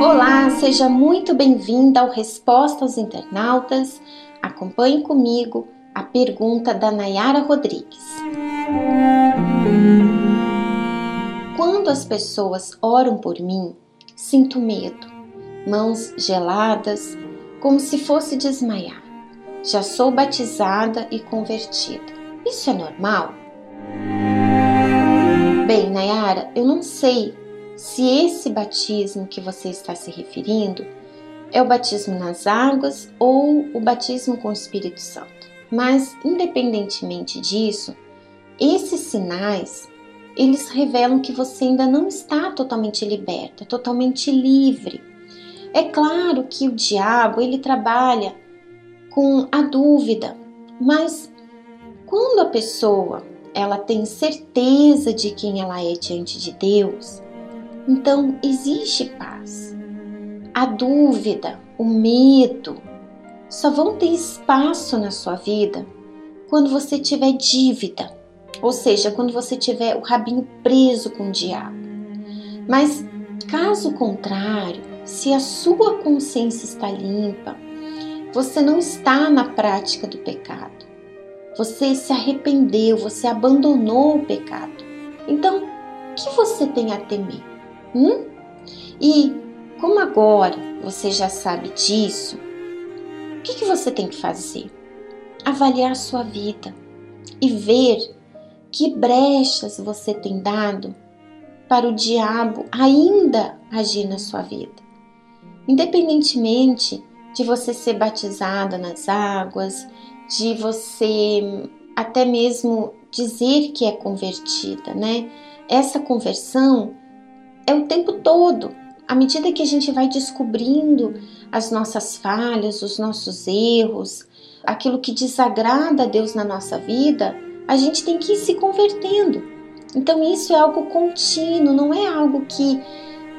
Olá, seja muito bem-vinda ao Resposta aos Internautas. Acompanhe comigo a pergunta da Nayara Rodrigues. Quando as pessoas oram por mim, sinto medo, mãos geladas, como se fosse desmaiar. Já sou batizada e convertida. Isso é normal? Bem, Nayara, eu não sei se esse batismo que você está se referindo é o batismo nas águas ou o batismo com o Espírito Santo. Mas, independentemente disso, esses sinais eles revelam que você ainda não está totalmente liberta, totalmente livre. É claro que o diabo ele trabalha com a dúvida, mas quando a pessoa ela tem certeza de quem ela é diante de Deus, então existe paz. A dúvida, o medo, só vão ter espaço na sua vida quando você tiver dívida, ou seja, quando você tiver o rabinho preso com o diabo. Mas caso contrário, se a sua consciência está limpa, você não está na prática do pecado. Você se arrependeu, você abandonou o pecado. Então, o que você tem a temer? Hum? E como agora você já sabe disso, o que, que você tem que fazer? Avaliar sua vida e ver que brechas você tem dado para o diabo ainda agir na sua vida. Independentemente de você ser batizada nas águas, de você até mesmo dizer que é convertida, né? Essa conversão é o tempo todo. À medida que a gente vai descobrindo as nossas falhas, os nossos erros, aquilo que desagrada a Deus na nossa vida, a gente tem que ir se convertendo. Então isso é algo contínuo, não é algo que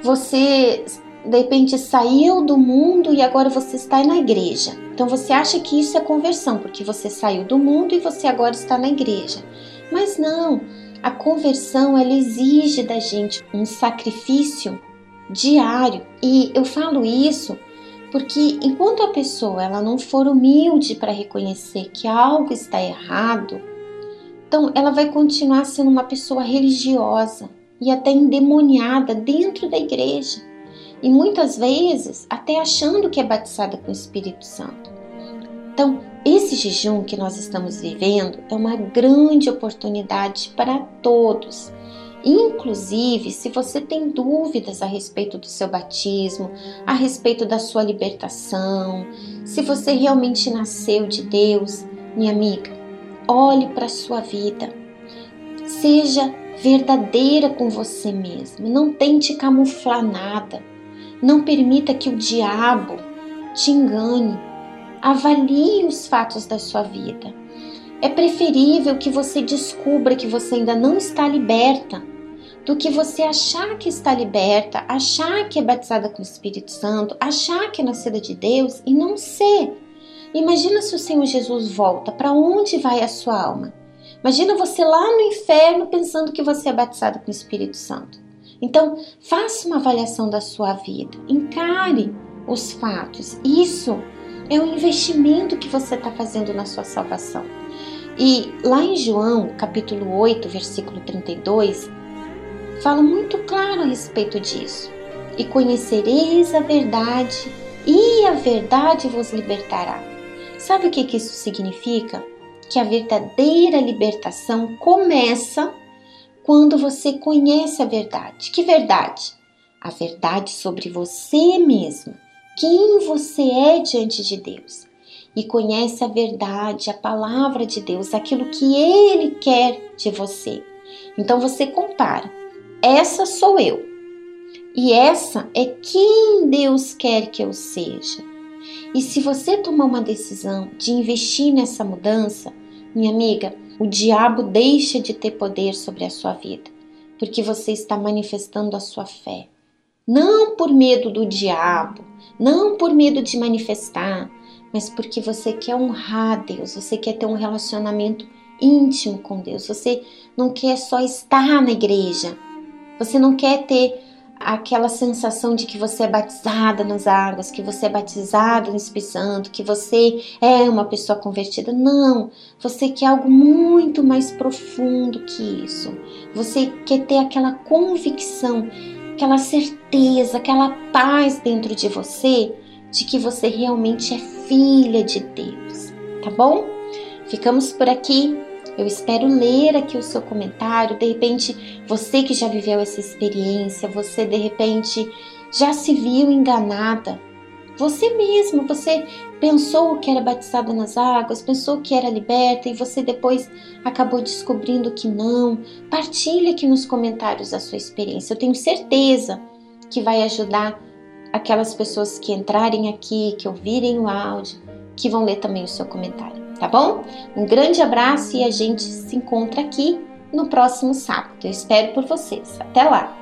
você de repente saiu do mundo e agora você está na igreja. Então você acha que isso é conversão, porque você saiu do mundo e você agora está na igreja. Mas não, a conversão ela exige da gente um sacrifício diário. E eu falo isso porque enquanto a pessoa ela não for humilde para reconhecer que algo está errado, então ela vai continuar sendo uma pessoa religiosa e até endemoniada dentro da igreja. E muitas vezes até achando que é batizada com o Espírito Santo. Então, esse jejum que nós estamos vivendo é uma grande oportunidade para todos. Inclusive, se você tem dúvidas a respeito do seu batismo, a respeito da sua libertação, se você realmente nasceu de Deus, minha amiga, olhe para a sua vida. Seja verdadeira com você mesma. Não tente camuflar nada. Não permita que o diabo te engane. Avalie os fatos da sua vida. É preferível que você descubra que você ainda não está liberta do que você achar que está liberta, achar que é batizada com o Espírito Santo, achar que é nascida de Deus e não ser. Imagina se o Senhor Jesus volta, para onde vai a sua alma? Imagina você lá no inferno pensando que você é batizado com o Espírito Santo. Então, faça uma avaliação da sua vida, encare os fatos. Isso é um investimento que você está fazendo na sua salvação. E lá em João, capítulo 8, versículo 32, fala muito claro a respeito disso. E conhecereis a verdade, e a verdade vos libertará. Sabe o que, que isso significa? Que a verdadeira libertação começa quando você conhece a verdade. Que verdade? A verdade sobre você mesmo, quem você é diante de Deus. E conhece a verdade, a palavra de Deus, aquilo que Ele quer de você. Então você compara. Essa sou eu. E essa é quem Deus quer que eu seja. E se você tomar uma decisão de investir nessa mudança, minha amiga, o diabo deixa de ter poder sobre a sua vida, porque você está manifestando a sua fé. Não por medo do diabo, não por medo de manifestar, mas porque você quer honrar Deus, você quer ter um relacionamento íntimo com Deus. Você não quer só estar na igreja. Você não quer ter aquela sensação de que você é batizada nas águas, que você é batizado no Espírito Santo, que você é uma pessoa convertida. Não, você quer algo muito mais profundo que isso. Você quer ter aquela convicção, aquela certeza, aquela paz dentro de você de que você realmente é filha de Deus, tá bom? Ficamos por aqui. Eu espero ler aqui o seu comentário. De repente, você que já viveu essa experiência, você de repente já se viu enganada. Você mesmo, você pensou que era batizada nas águas, pensou que era liberta e você depois acabou descobrindo que não. Partilhe aqui nos comentários a sua experiência. Eu tenho certeza que vai ajudar aquelas pessoas que entrarem aqui, que ouvirem o áudio, que vão ler também o seu comentário tá bom? Um grande abraço e a gente se encontra aqui no próximo sábado. Eu espero por vocês. Até lá!